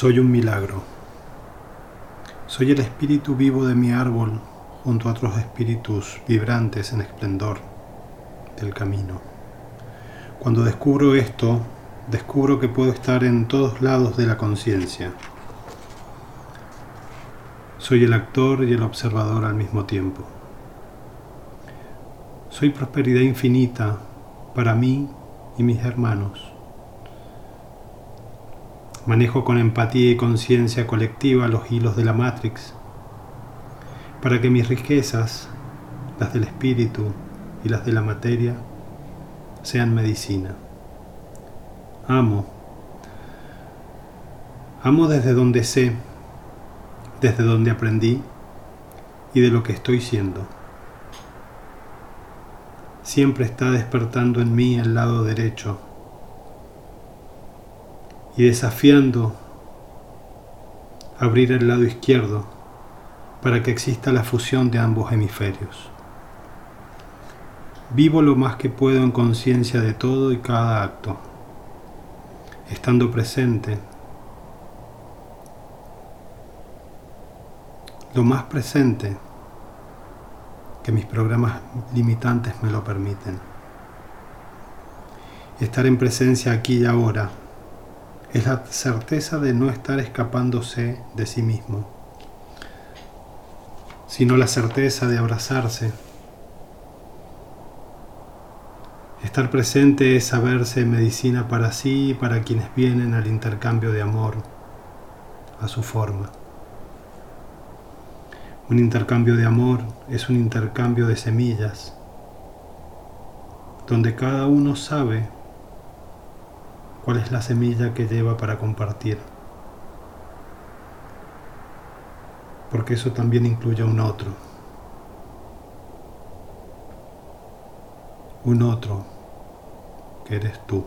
Soy un milagro. Soy el espíritu vivo de mi árbol junto a otros espíritus vibrantes en esplendor del camino. Cuando descubro esto, descubro que puedo estar en todos lados de la conciencia. Soy el actor y el observador al mismo tiempo. Soy prosperidad infinita para mí y mis hermanos. Manejo con empatía y conciencia colectiva los hilos de la Matrix para que mis riquezas, las del espíritu y las de la materia, sean medicina. Amo. Amo desde donde sé, desde donde aprendí y de lo que estoy siendo. Siempre está despertando en mí el lado derecho y desafiando abrir el lado izquierdo para que exista la fusión de ambos hemisferios. Vivo lo más que puedo en conciencia de todo y cada acto, estando presente, lo más presente que mis programas limitantes me lo permiten. Estar en presencia aquí y ahora es la certeza de no estar escapándose de sí mismo, sino la certeza de abrazarse. Estar presente es saberse medicina para sí y para quienes vienen al intercambio de amor a su forma. Un intercambio de amor es un intercambio de semillas, donde cada uno sabe cuál es la semilla que lleva para compartir. Porque eso también incluye a un otro. Un otro que eres tú.